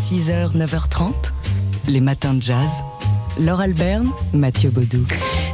6h, 9h30, les matins de jazz. Laure Alberne, Mathieu Baudou.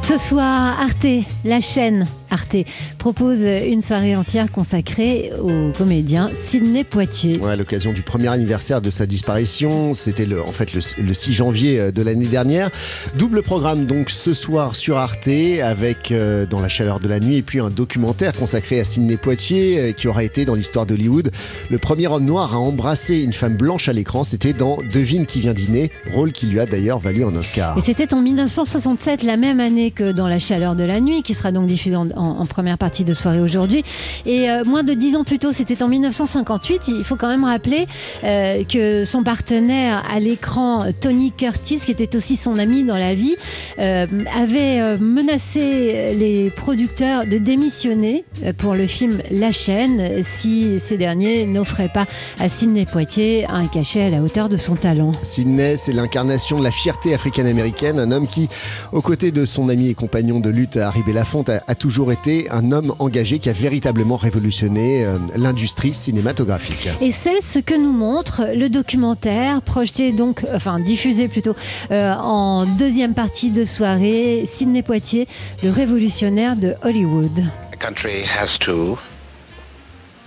Ce soir, Arte, la chaîne Arte propose une soirée entière consacrée au comédien Sidney Poitier. Ouais, à l'occasion du premier anniversaire de sa disparition, c'était le, en fait le, le 6 janvier euh, de l'année dernière. Double programme donc ce soir sur Arte avec euh, Dans la chaleur de la nuit et puis un documentaire consacré à Sidney Poitier euh, qui aura été dans l'histoire d'Hollywood le premier homme noir à embrasser une femme blanche à l'écran. C'était dans Devine qui vient dîner, rôle qui lui a d'ailleurs valu un Oscar. Et c'était en 1967, la même année que Dans la chaleur de la nuit, qui sera donc diffusé en, en- première partie de soirée aujourd'hui. Et euh, moins de dix ans plus tôt, c'était en 1958. Il faut quand même rappeler euh, que son partenaire à l'écran, Tony Curtis, qui était aussi son ami dans la vie, euh, avait menacé les producteurs de démissionner pour le film La chaîne si ces derniers n'offraient pas à Sidney Poitier un cachet à la hauteur de son talent. Sidney, c'est l'incarnation de la fierté africaine-américaine, un homme qui, aux côtés de son ami et compagnon de lutte Harry Belafonte, a, a toujours été un homme engagé qui a véritablement révolutionné euh, l'industrie cinématographique. Et c'est ce que nous montre le documentaire projeté donc, enfin diffusé plutôt euh, en deuxième partie de soirée, Sidney Poitier, le révolutionnaire de Hollywood. The country has to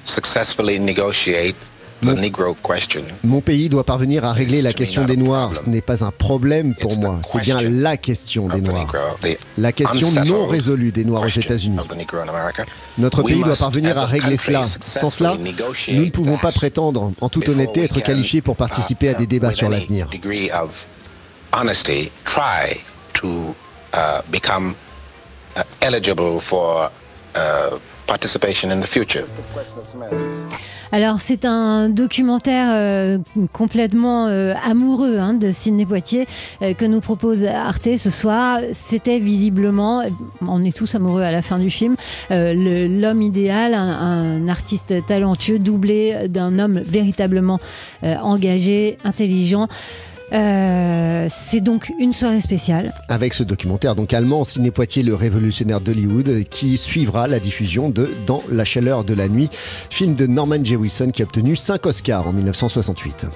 successfully negotiate the Negro question. Mon pays doit parvenir à régler la question des Noirs. Ce n'est pas un problème pour moi, c'est bien la question des Noirs. La question non résolue des Noirs aux États-Unis. Notre pays doit parvenir à régler cela. Sans cela, nous ne pouvons pas prétendre, en toute honnêteté, être qualifiés pour participer à des débats sur l'avenir. Participation in the future. Alors c'est un documentaire euh, complètement euh, amoureux hein, de Sidney Poitier euh, que nous propose Arte ce soir. C'était visiblement, on est tous amoureux à la fin du film, l'homme idéal, un, artiste talentueux doublé d'un homme véritablement engagé, intelligent. Euh, c'est donc une soirée spéciale. Avec ce documentaire donc allemand, Sidney Poitier, le révolutionnaire d'Hollywood, qui suivra la diffusion de Dans la chaleur de la nuit, film de Norman Jewison qui a obtenu 5 Oscars en 1968.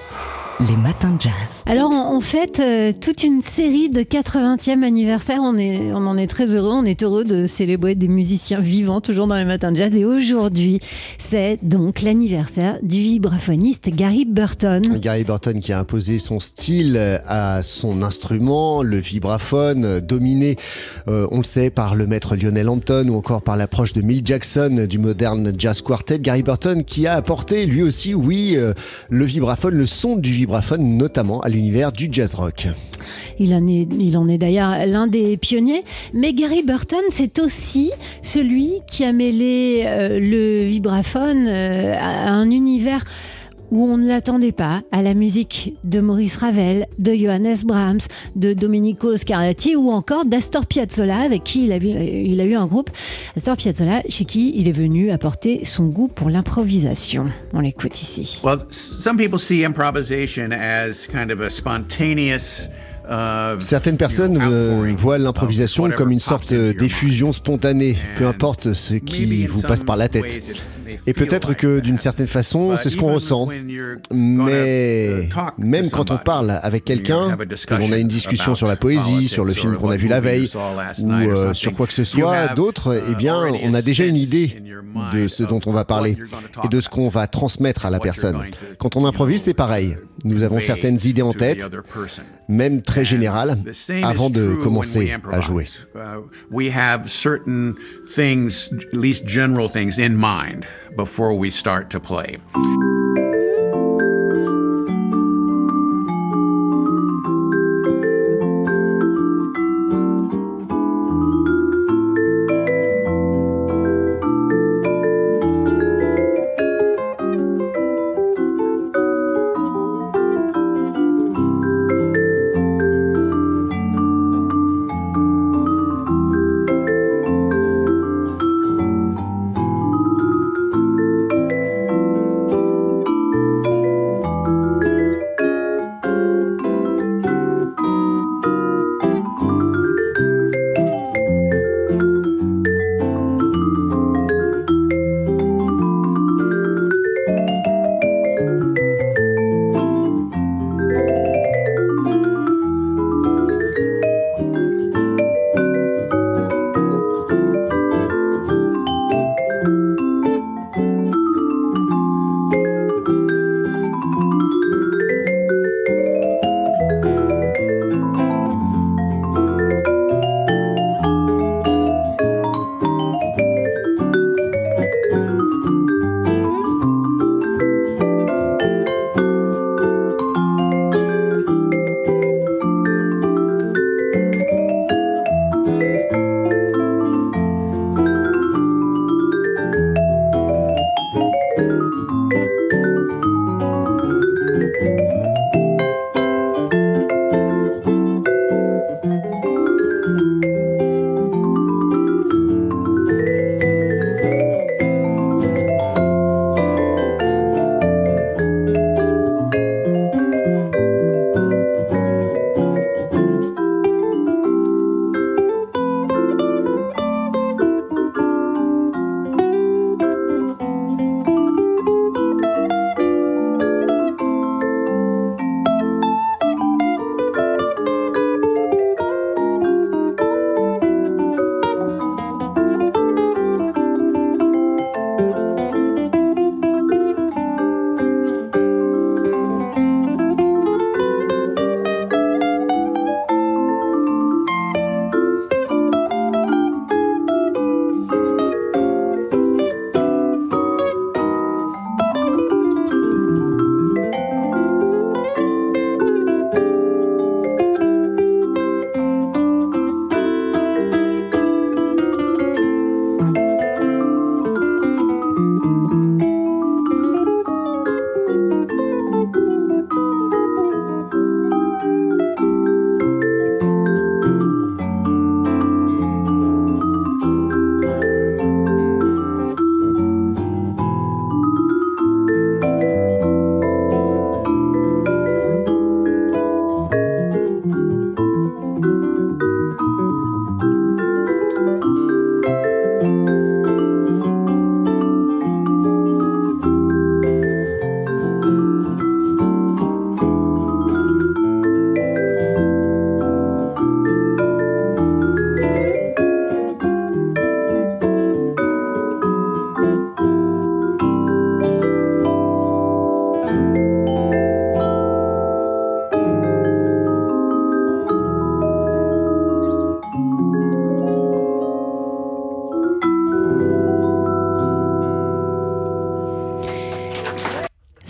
Les matins de jazz. Alors, on, on fête euh, toute une série de 80e anniversaire. On, est, on en est très heureux. On est heureux de célébrer des musiciens vivants, toujours dans les matins de jazz. Et aujourd'hui, c'est donc l'anniversaire du vibraphoniste Gary Burton. Gary Burton qui a imposé son style à son instrument, le vibraphone, euh, dominé, euh, on le sait, par le maître Lionel Hampton ou encore par l'approche de Mill Jackson du moderne jazz quartet. Gary Burton qui a apporté lui aussi, oui, euh, le vibraphone, le son du vibraphone, notamment à l'univers du jazz rock. Il en est, d'ailleurs l'un des pionniers. Mais Gary Burton, c'est aussi celui qui a mêlé euh, le vibraphone euh, à un univers où on ne l'attendait pas, à la musique de Maurice Ravel, de Johannes Brahms, de Domenico Scarlatti ou encore d'Astor Piazzolla, avec qui il a, eu, il a eu un groupe. Astor Piazzolla, chez qui il est venu apporter son goût pour l'improvisation. On l'écoute ici. Well, some people see improvisation as kind of a spontaneous. uh, Certaines personnes euh, voient l'improvisation comme une sorte d'effusion spontanée, peu importe ce qui vous passe par la tête. Et peut-être que d'une certaine façon, c'est ce qu'on ressent. Mais uh, même quand on parle avec quelqu'un, discussion l'on a une discussion sur la poésie, sur le film qu'on a vu la veille, ou euh, sur quoi que ce soit, have, d'autres, eh uh, bien, on a déjà une idée de ce dont on va parler et de ce qu'on va transmettre à la personne. Quand on improvise, c'est pareil. Nous avons certaines idées en tête, même très générales, avant de commencer à jouer. Uh, we have certain things, at least general things, in mind before we start to play. Thank you.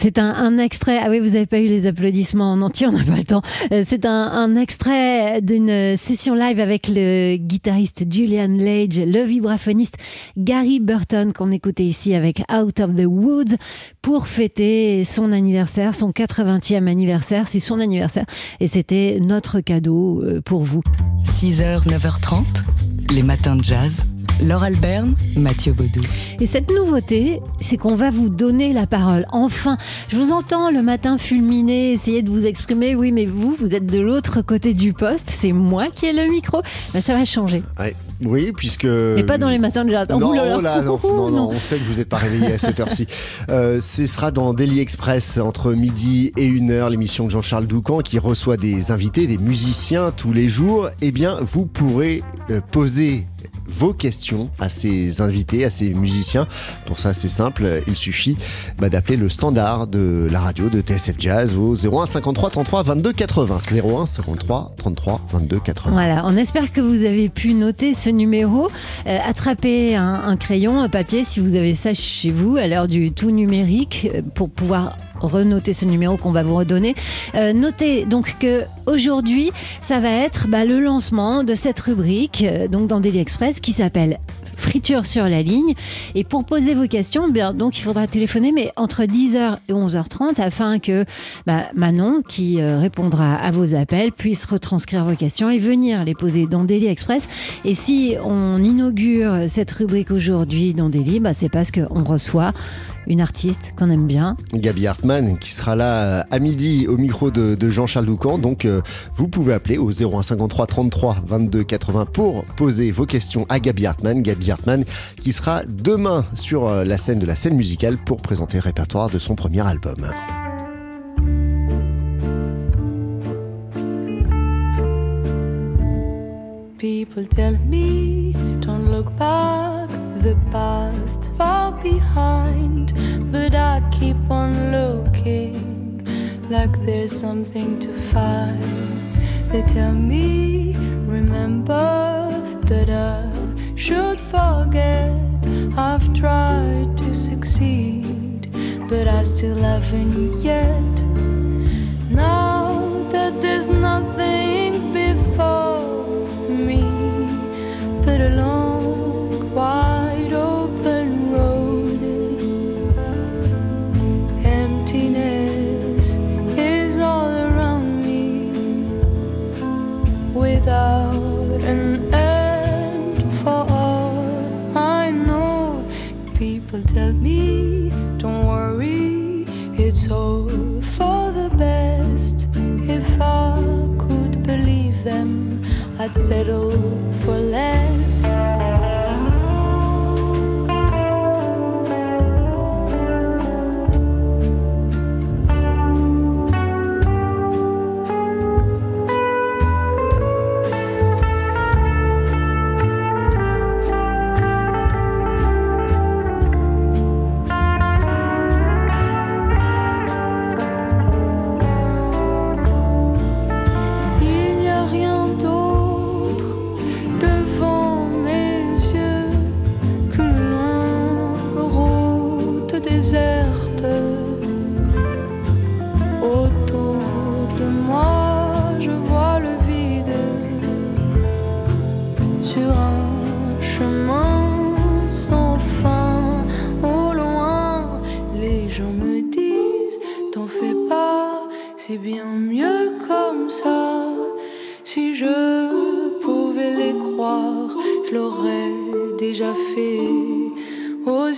C'est un, extrait. Ah oui, vous n'avez pas eu les applaudissements en entier, on n'a pas le temps. Euh, c'est un, un, extrait d'une session live avec le guitariste Julian Lage, le vibraphoniste Gary Burton qu'on écoutait ici avec Out of the Woods pour fêter son anniversaire, son 80e anniversaire. C'est son anniversaire et c'était notre cadeau euh, pour vous. 6h, 9h30, les matins de jazz. Laure Alberne, Mathieu Baudou. Et cette nouveauté, c'est qu'on va vous donner la parole. Enfin, je vous entends le matin fulminer, essayer de vous exprimer. Oui, mais vous, vous êtes de l'autre côté du poste. C'est moi qui ai le micro. Ben, ça va changer. Ouais. Oui, puisque. Mais pas dans les matins de jazz. Non, oh là, non, non, non, on sait que vous n'êtes pas réveillé à cette heure-ci. Euh, ce sera dans Daily Express entre midi et 1h, l'émission de Jean-Charles Doucan qui reçoit des invités, des musiciens tous les jours. Eh bien, vous pourrez euh, poser vos questions à ces invités, à ces musiciens. Pour ça, c'est simple, il suffit bah, d'appeler le standard de la radio de TSF Jazz au 01 53 33 22 80. 01 53 33 22 80. Voilà, on espère que vous avez pu noter ce numéro. Euh, attrapez un, un, crayon, un papier si vous avez ça chez vous à l'heure du tout numérique euh, pour pouvoir renoter ce numéro qu'on va vous redonner. Euh, notez donc que aujourd'hui, ça va être bah, le lancement de cette rubrique euh, donc dans Daily Express qui s'appelle friture sur la ligne. Et pour poser vos questions, bien, donc il faudra téléphoner, mais entre 10h et 11h30, afin que bah, Manon, qui euh, répondra à vos appels, puisse retranscrire vos questions et venir les poser dans Daily Express. Et si on inaugure cette rubrique aujourd'hui dans Daily, bah, c'est parce qu'on reçoit une artiste qu'on aime bien. Gabi Hartmann, qui sera là euh, à midi au micro de, de Jean-Charles Doucan. Donc, euh, vous pouvez appeler au 0153 33 22 80 pour poser vos questions à Gabi Hartmann. Gabi Hartmann qui sera demain sur euh, la scène de la scène musicale pour présenter le répertoire de son premier album. People tell me, don't look back, the past far behind. I keep on looking like there's something to find. They tell me, remember that I should forget. I've tried to succeed, but I still haven't yet. Now that there's nothing before me but a long,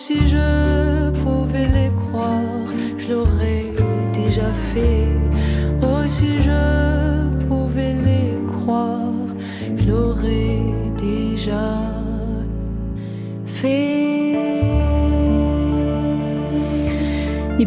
si je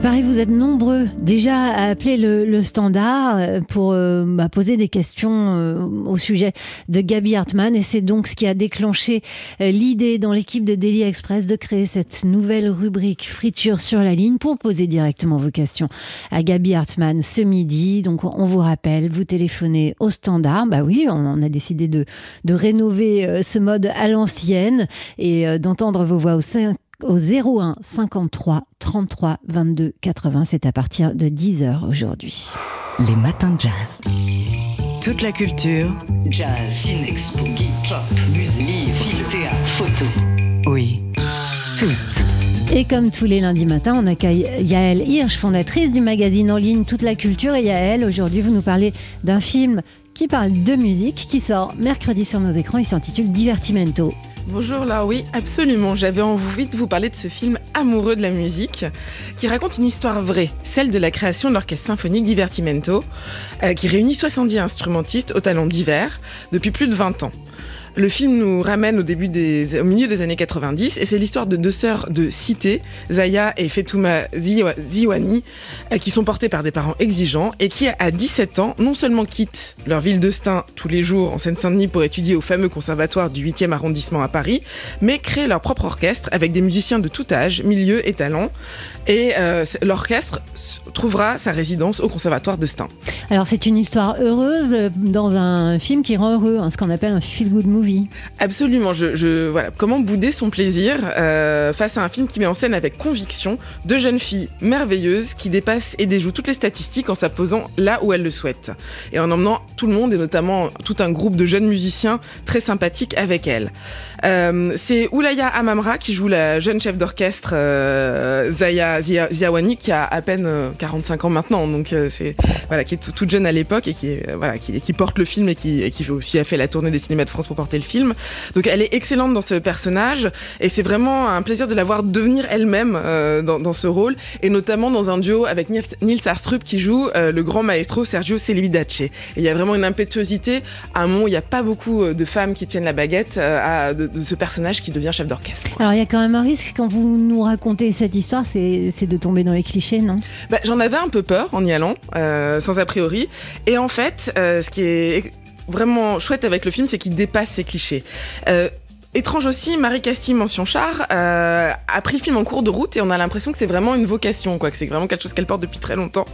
Il que vous êtes nombreux déjà à appeler le, le standard euh, pour euh, bah, poser des questions euh, au sujet de Gabi Hartmann et c'est donc ce qui a déclenché euh, l'idée dans l'équipe de Daily Express de créer cette nouvelle rubrique friture sur la ligne pour poser directement vos questions à Gabi Hartmann ce midi. Donc on vous rappelle, vous téléphonez au standard. Bah oui, on, a décidé de, de rénover euh, ce mode à l'ancienne et euh, d'entendre vos voix au 5 au 01 53 33 22 80. C'est à partir de 10h aujourd'hui. Les matins de jazz. Toute la culture. Jazz, ciné, expo, pop, musique, livres, film, théâtre, photo. Oui, toutes. Et comme tous les lundis matins, on accueille Yael Hirsch, fondatrice du magazine en ligne Toute la culture. Et Yael, aujourd'hui, vous nous parlez d'un film qui parle de musique, qui sort mercredi sur nos écrans. Il s'intitule Divertimento. Bonjour là, oui, absolument. J'avais envie de vous parler de ce film amoureux de la musique qui raconte une histoire vraie, celle de la création de l'orchestre symphonique Divertimento, euh, qui réunit 70 instrumentistes aux talents divers depuis plus de 20 ans. Le film nous ramène au milieu des années 90 et c'est l'histoire de deux sœurs de cité, Zaya et Fetouma Ziwani, euh, qui sont portées par des parents exigeants et qui, à 17 ans, non seulement quittent leur ville de Stein tous les jours en Seine-Saint-Denis pour étudier au fameux conservatoire du 8e arrondissement à Paris, mais créent leur propre orchestre avec des musiciens de tout âge, milieu et talent. Et euh, l'orchestre trouvera sa résidence au conservatoire de Stein. Alors c'est une histoire heureuse euh, dans un film qui rend heureux, hein, ce qu'on appelle un feel-good movie. Absolument. Je, voilà. Comment bouder son plaisir euh, face à un film qui met en scène avec conviction deux jeunes filles merveilleuses qui dépassent et déjouent toutes les statistiques en s'apposant là où elles le souhaitent et en emmenant tout le monde et notamment tout un groupe de jeunes musiciens très sympathiques avec elles. Euh, c'est Oulaya Amamra qui joue la jeune chef d'orchestre euh, Zaya Ziawani qui a à peine 45 ans maintenant, donc c'est voilà qui est toute jeune à l'époque et qui voilà qui, qui, porte le film et qui, et qui aussi a fait la tournée des cinémas de France pour porter le film. Donc elle est excellente dans ce personnage et c'est vraiment un plaisir de la voir devenir elle-même euh, dans, ce rôle et notamment dans un duo avec Nils Arstrup qui joue euh, le grand maestro Sergio Celibidache. Et il y a vraiment une impétuosité. À un moment, il n'y a pas beaucoup euh, de femmes qui tiennent la baguette à, de, ce personnage qui devient chef d'orchestre. Alors il y a quand même un risque quand vous nous racontez cette histoire, c'est de tomber dans les clichés, non? Bah, J'en avais un peu peur en y allant, sans a priori. Et en fait, ce qui est vraiment chouette avec le film, c'est qu'il dépasse ces clichés. Euh, Étrange aussi, Marie Castille, mention char, euh, a pris le film en cours de route et on a l'impression que c'est vraiment une vocation, quoi, que c'est vraiment quelque chose qu'elle porte depuis très longtemps.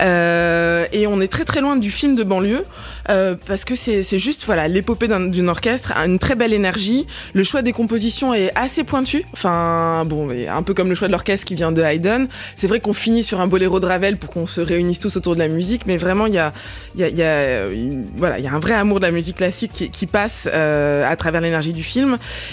Euh, et on est très très loin du film de banlieue euh, parce que c'est juste voilà l'épopée d'une orchestre, une très belle énergie. Le choix des compositions est assez pointu, enfin bon, un peu comme le choix de l'orchestre qui vient de Haydn. C'est vrai qu'on finit sur un boléro de Ravel pour qu'on se réunisse tous autour de la musique, mais vraiment il y a, y, a, y, a, un vrai amour de la musique classique qui passe à travers l'énergie du film.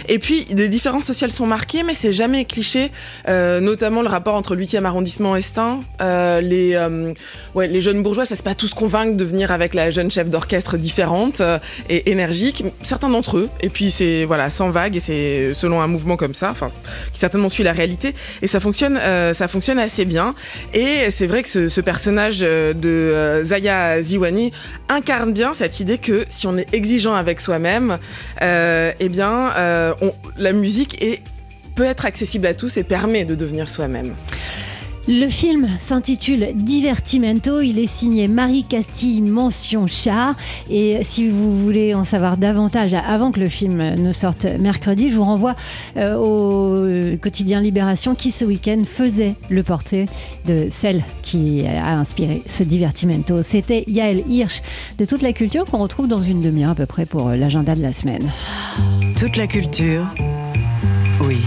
Et puis, des différences sociales sont marquées, mais c'est jamais cliché, euh, notamment le rapport entre le 8e arrondissement et Stein. Euh, les, euh, les jeunes bourgeois, ça c'est pas tous convaincre de venir avec la jeune chef d'orchestre différente et énergique. Certains d'entre eux, et puis c'est voilà, sans vague, et c'est selon un mouvement comme ça, qui certainement suit la réalité, et ça fonctionne, ça fonctionne assez bien. Et c'est vrai que ce, ce personnage de Zaya Ziwani incarne bien cette idée que si on est exigeant avec soi-même, eh bien, euh, la musique peut être accessible à tous et permet de devenir soi-même. Le film s'intitule Divertimento. Il est signé Marie Castille Mention Char. Et si vous voulez en savoir davantage avant que le film ne sorte mercredi, je vous renvoie euh, au quotidien Libération qui ce week-end faisait le portrait de celle qui a inspiré ce Divertimento. C'était Yael Hirsch de toute la culture qu'on retrouve dans une demi-heure à peu près pour l'agenda de la semaine. Toute la culture, oui.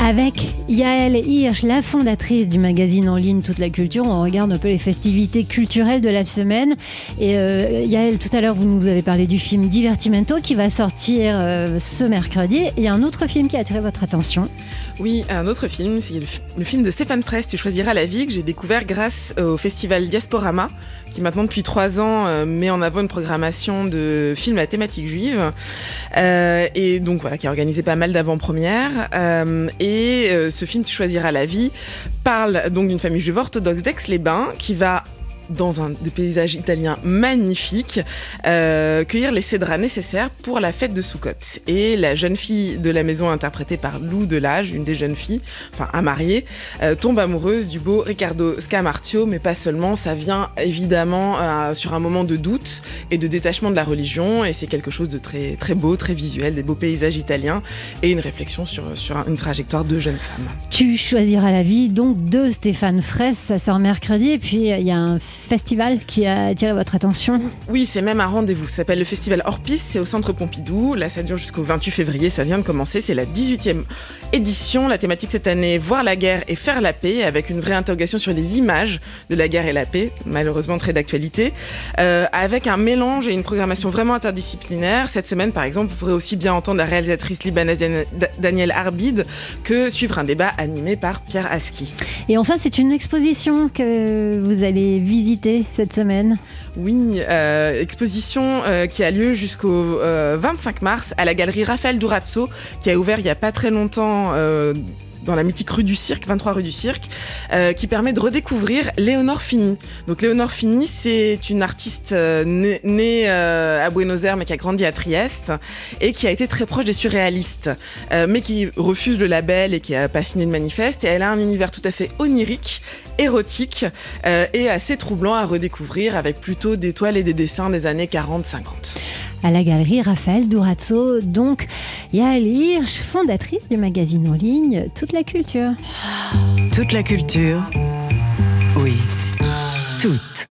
Avec Yael Hirsch, la fondatrice du magazine en ligne Toute la Culture, on regarde un peu les festivités culturelles de la semaine. Et euh, Yael, tout à l'heure, vous nous avez parlé du film Divertimento qui va sortir euh, ce mercredi. Il y a un autre film qui a attiré votre attention. Oui, un autre film, c'est le, film de Stéphane Fraisse, Tu choisiras la vie, que j'ai découvert grâce au festival Diasporama, qui maintenant depuis trois ans euh, met en avant une programmation de films à thématique juive, et donc voilà, qui a organisé pas mal d'avant-premières. Euh, et euh, ce film Tu choisiras la vie parle donc d'une famille juive orthodoxe d'Aix-les-Bains qui va dans un des paysages italiens magnifiques, euh, cueillir les cédras nécessaires pour la fête de Soukot. Et la jeune fille de la maison, interprétée par Lou Delage, une des jeunes filles, enfin un marié, euh, tombe amoureuse du beau Riccardo Scamartio, mais pas seulement, ça vient évidemment euh, sur un moment de doute et de détachement de la religion, et c'est quelque chose de très, très beau, très visuel, des beaux paysages italiens, et une réflexion sur, sur une trajectoire de jeunes femmes. Tu choisiras la vie, donc de Stéphane Fraisse, ça sort mercredi, et puis il y a un festival qui a attiré votre attention. Oui, c'est même un rendez-vous. Ça s'appelle le festival Hors Piste, c'est au centre Pompidou. Là, ça dure jusqu'au 28 février, ça vient de commencer. C'est la 18e édition. La thématique cette année, voir la guerre et faire la paix, avec une vraie interrogation sur les images de la guerre et la paix, malheureusement très d'actualité, euh, avec un mélange et une programmation vraiment interdisciplinaire. Cette semaine, par exemple, vous pourrez aussi bien entendre la réalisatrice libanaise Danielle Arbid que suivre un débat animé par Pierre Aski. Et enfin, c'est une exposition que vous allez visiter cette semaine. Oui, euh, exposition euh, qui a lieu jusqu'au 25 mars à la galerie Raphaël Durazzo, qui a ouvert il n'y a pas très longtemps dans la mythique rue du Cirque, 23 rue du Cirque, euh, qui permet de redécouvrir Léonore Fini. Donc Léonore Fini, c'est une artiste euh, née, euh, à Buenos Aires mais qui a grandi à Trieste et qui a été très proche des surréalistes, mais qui refuse le label et qui a pas signé de manifeste. Et elle a un univers tout à fait onirique, érotique et assez troublant à redécouvrir avec plutôt des toiles et des dessins des années 40-50 à la galerie Raphaël Durazzo. Donc, Yael Hirsch, fondatrice du magazine en ligne Toute la culture. Toute la culture, oui, toute.